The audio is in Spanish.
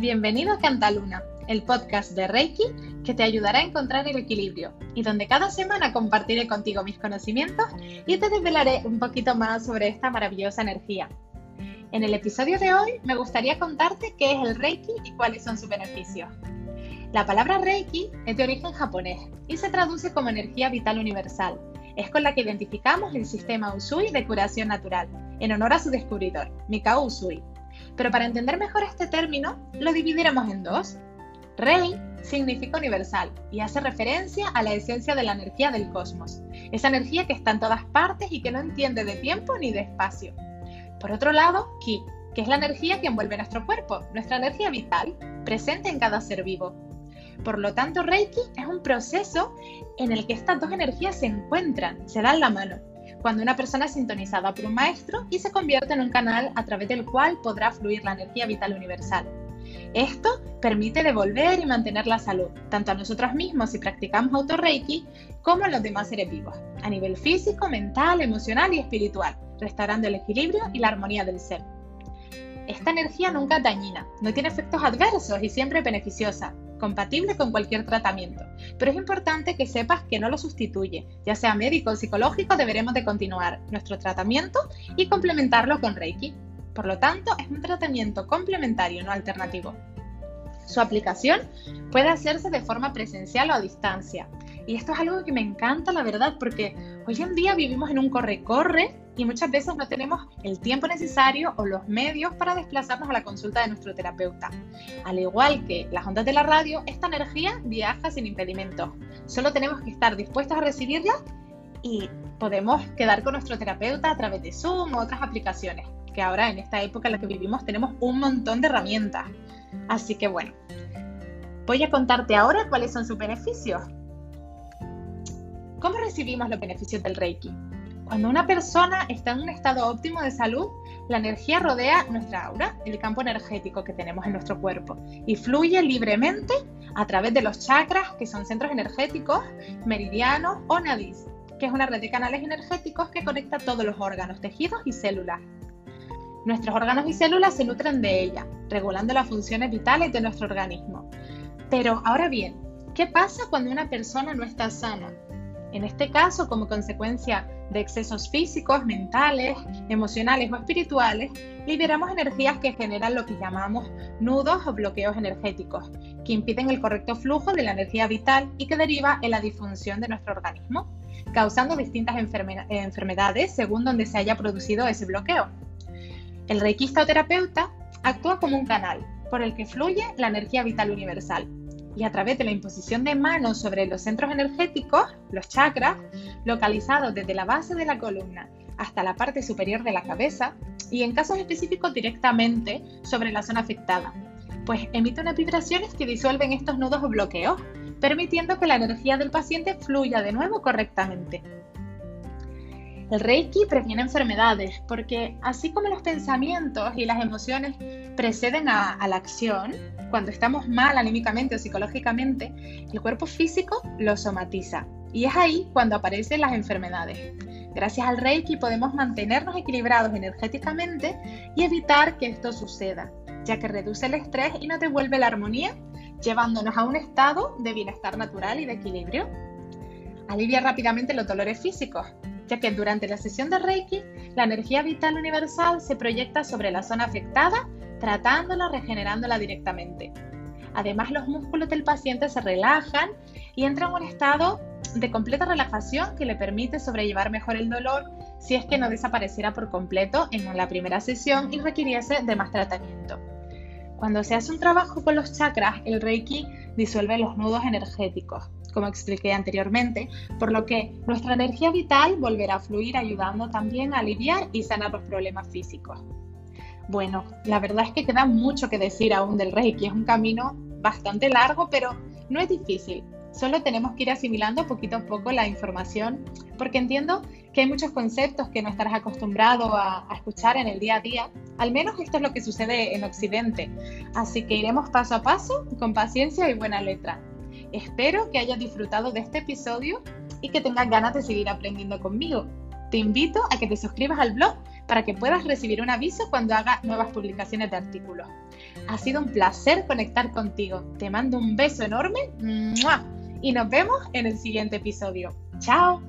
Bienvenido a Cantaluna, el podcast de Reiki que te ayudará a encontrar el equilibrio y donde cada semana compartiré contigo mis conocimientos y te desvelaré un poquito más sobre esta maravillosa energía. En el episodio de hoy me gustaría contarte qué es el Reiki y cuáles son sus beneficios. La palabra Reiki es de origen japonés y se traduce como energía vital universal. Es con la que identificamos el sistema Usui de curación natural, en honor a su descubridor, Mikao Usui. Pero para entender mejor este término, lo dividiremos en dos. Rei significa universal y hace referencia a la esencia de la energía del cosmos, esa energía que está en todas partes y que no entiende de tiempo ni de espacio. Por otro lado, Ki, que es la energía que envuelve nuestro cuerpo, nuestra energía vital, presente en cada ser vivo. Por lo tanto, Reiki es un proceso en el que estas dos energías se encuentran, se dan la mano, cuando una persona es sintonizada por un maestro y se convierte en un canal a través del cual podrá fluir la energía vital universal. Esto permite devolver y mantener la salud, tanto a nosotros mismos si practicamos auto-reiki, como a los demás seres vivos, a nivel físico, mental, emocional y espiritual, restaurando el equilibrio y la armonía del ser. Esta energía nunca es dañina, no tiene efectos adversos y siempre beneficiosa, compatible con cualquier tratamiento. Pero es importante que sepas que no lo sustituye, ya sea médico o psicológico, deberemos de continuar nuestro tratamiento y complementarlo con Reiki. Por lo tanto, es un tratamiento complementario, no alternativo. Su aplicación puede hacerse de forma presencial o a distancia. Y esto es algo que me encanta, la verdad, porque hoy en día vivimos en un corre-corre y muchas veces no tenemos el tiempo necesario o los medios para desplazarnos a la consulta de nuestro terapeuta. Al igual que las ondas de la radio, esta energía viaja sin impedimentos. Solo tenemos que estar dispuestos a recibirla y podemos quedar con nuestro terapeuta a través de Zoom o otras aplicaciones, que ahora en esta época en la que vivimos tenemos un montón de herramientas. Así que bueno, voy a contarte ahora cuáles son sus beneficios. ¿Cómo recibimos los beneficios del Reiki? Cuando una persona está en un estado óptimo de salud, la energía rodea nuestra aura, el campo energético que tenemos en nuestro cuerpo, y fluye libremente a través de los chakras, que son centros energéticos, meridianos o nadis, que es una red de canales energéticos que conecta todos los órganos, tejidos y células. Nuestros órganos y células se nutren de ella, regulando las funciones vitales de nuestro organismo. Pero ahora bien, ¿qué pasa cuando una persona no está sana? En este caso, como consecuencia de excesos físicos, mentales, emocionales o espirituales, liberamos energías que generan lo que llamamos nudos o bloqueos energéticos, que impiden el correcto flujo de la energía vital y que deriva en la disfunción de nuestro organismo, causando distintas enfermedades según donde se haya producido ese bloqueo. El reikista o terapeuta actúa como un canal por el que fluye la energía vital universal y a través de la imposición de manos sobre los centros energéticos, los chakras, localizados desde la base de la columna hasta la parte superior de la cabeza y en casos específicos directamente sobre la zona afectada, pues emite unas vibraciones que disuelven estos nudos o bloqueos, permitiendo que la energía del paciente fluya de nuevo correctamente. El Reiki previene enfermedades porque así como los pensamientos y las emociones preceden a, la acción, cuando estamos mal anímicamente o psicológicamente, el cuerpo físico lo somatiza. Y es ahí cuando aparecen las enfermedades. Gracias al Reiki podemos mantenernos equilibrados energéticamente y evitar que esto suceda, ya que reduce el estrés y nos devuelve la armonía, llevándonos a un estado de bienestar natural y de equilibrio. Alivia rápidamente los dolores físicos, ya que durante la sesión de Reiki, la energía vital universal se proyecta sobre la zona afectada, tratándola, regenerándola directamente. Además, los músculos del paciente se relajan y entra en un estado de completa relajación que le permite sobrellevar mejor el dolor si es que no desapareciera por completo en la primera sesión y requiriese de más tratamiento. Cuando se hace un trabajo con los chakras, el Reiki disuelve los nudos energéticos, como expliqué anteriormente, por lo que nuestra energía vital volverá a fluir ayudando también a aliviar y sanar los problemas físicos. Bueno, la verdad es que queda mucho que decir aún del Reiki, es un camino bastante largo, pero no es difícil. Solo tenemos que ir asimilando poquito a poco la información, porque entiendo que hay muchos conceptos que no estarás acostumbrado a, a, escuchar en el día a día. Al menos esto es lo que sucede en Occidente. Así que iremos paso a paso, con paciencia y buena letra. Espero que hayas disfrutado de este episodio y que tengas ganas de seguir aprendiendo conmigo. Te invito a que te suscribas al blog para que puedas recibir un aviso cuando haga nuevas publicaciones de artículos. Ha sido un placer conectar contigo. Te mando un beso enorme y nos vemos en el siguiente episodio. ¡Chao!